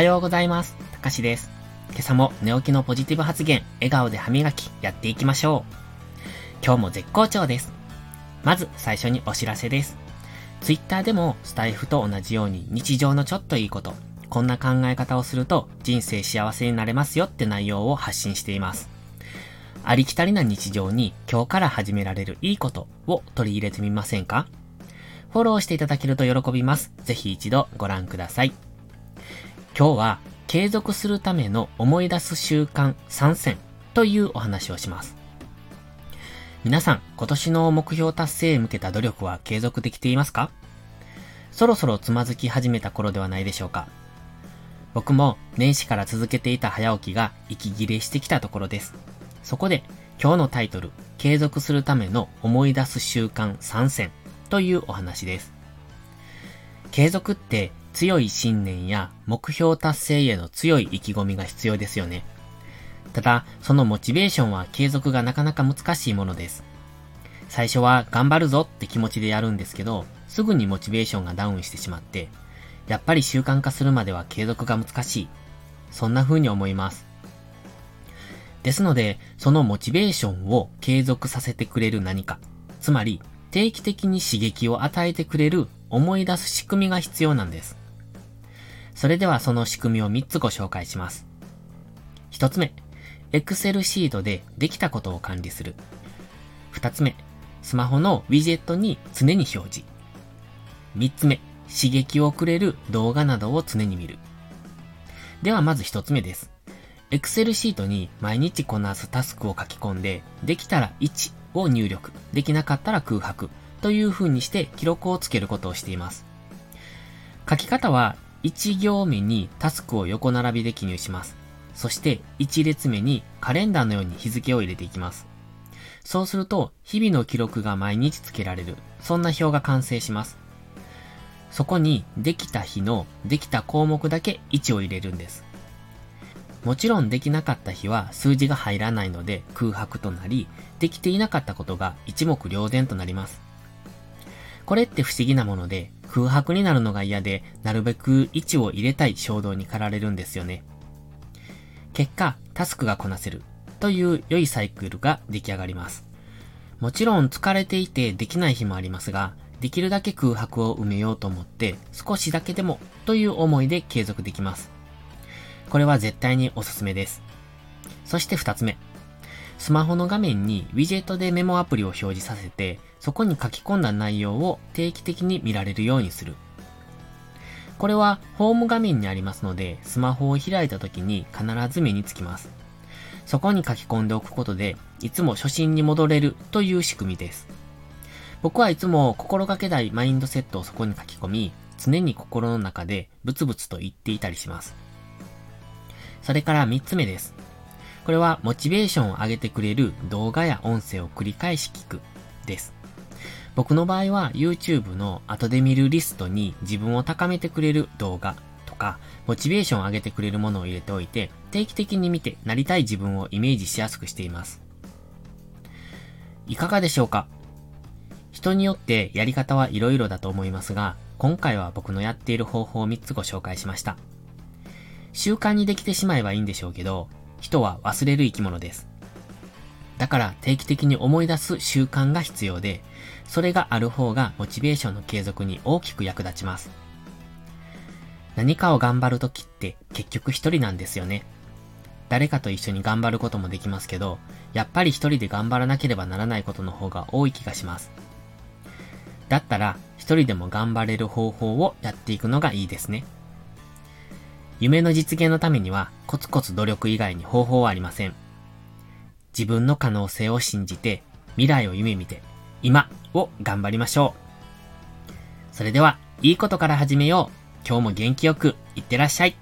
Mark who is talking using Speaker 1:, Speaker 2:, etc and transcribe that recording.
Speaker 1: はようございます。たかしです。今朝も寝起きのポジティブ発言、笑顔で歯磨き、やっていきましょう。今日も絶好調です。まず最初にお知らせです。ツイッターでもスタイフと同じように日常のちょっといいこと、こんな考え方をすると人生幸せになれますよって内容を発信しています。ありきたりな日常に今日から始められるいいことを取り入れてみませんか？フォローしていただけると喜びます。ぜひ一度ご覧ください。今日は継続するための思い出す習慣3選というお話をします。皆さん、今年の目標達成へ向けた努力は継続できていますか？そろそろつまずき始めた頃ではないでしょうか僕も年始から続けていた早起きが息切れしてきたところです。そこで今日のタイトル、継続するための思い出す習慣3選というお話です。継続って強い信念や目標達成への強い意気込みが必要ですよね。ただ、そのモチベーションは継続がなかなか難しいものです。最初は頑張るぞって気持ちでやるんですけど、すぐにモチベーションがダウンしてしまって、やっぱり習慣化するまでは継続が難しい。そんな風に思います。ですので、そのモチベーションを継続させてくれる何か、つまり定期的に刺激を与えてくれる思い出す仕組みが必要なんです。それではその仕組みを3つご紹介します。1つ目、Excel シートでできたことを管理する。2つ目、スマホのウィジェットに常に表示。3つ目、刺激をくれる動画などを常に見る。ではまず1つ目です。Excel シートに毎日こなすタスクを書き込んで、できたら1を入力、できなかったら空白という風にして記録をつけることをしています。書き方は1行目にタスクを横並びで記入します。そして1列目にカレンダーのように日付を入れていきます。そうすると日々の記録が毎日つけられる、そんな表が完成します。そこにできた日のできた項目だけ1を入れるんです。もちろんできなかった日は数字が入らないので空白となり、できていなかったことが一目瞭然となります。これって不思議なもので、空白になるのが嫌で、なるべく位置を入れたい衝動に駆られるんですよね。結果、タスクがこなせるという良いサイクルが出来上がります。もちろん疲れていてできない日もありますが、できるだけ空白を埋めようと思って少しだけでもという思いで継続できます。これは絶対におすすめです。そして二つ目。スマホの画面にウィジェットでメモアプリを表示させて、そこに書き込んだ内容を定期的に見られるようにする。これはホーム画面にありますので、スマホを開いた時に必ず目につきます。そこに書き込んでおくことで、いつも初心に戻れるという仕組みです。僕はいつも心がけないマインドセットをそこに書き込み、常に心の中でブツブツと言っていたりします。それから3つ目です。これはモチベーションを上げてくれる動画や音声を繰り返し聞くです。僕の場合は YouTube の後で見るリストに自分を高めてくれる動画とか、モチベーションを上げてくれるものを入れておいて、定期的に見てなりたい自分をイメージしやすくしています。いかがでしょうか？人によってやり方はいろいろだと思いますが、今回は僕のやっている方法を3つご紹介しました。習慣にできてしまえばいいんでしょうけど、人は忘れる生き物です。だから定期的に思い出す習慣が必要で、それがある方がモチベーションの継続に大きく役立ちます。何かを頑張るときって結局一人なんですよね。誰かと一緒に頑張ることもできますけど、やっぱり一人で頑張らなければならないことの方が多い気がします。だったら、一人でも頑張れる方法をやっていくのがいいですね。夢の実現のためにはコツコツ努力以外に方法はありません。自分の可能性を信じて、未来を夢見て、今を頑張りましょう。それでは、いいことから始めよう。今日も元気よく、いってらっしゃい。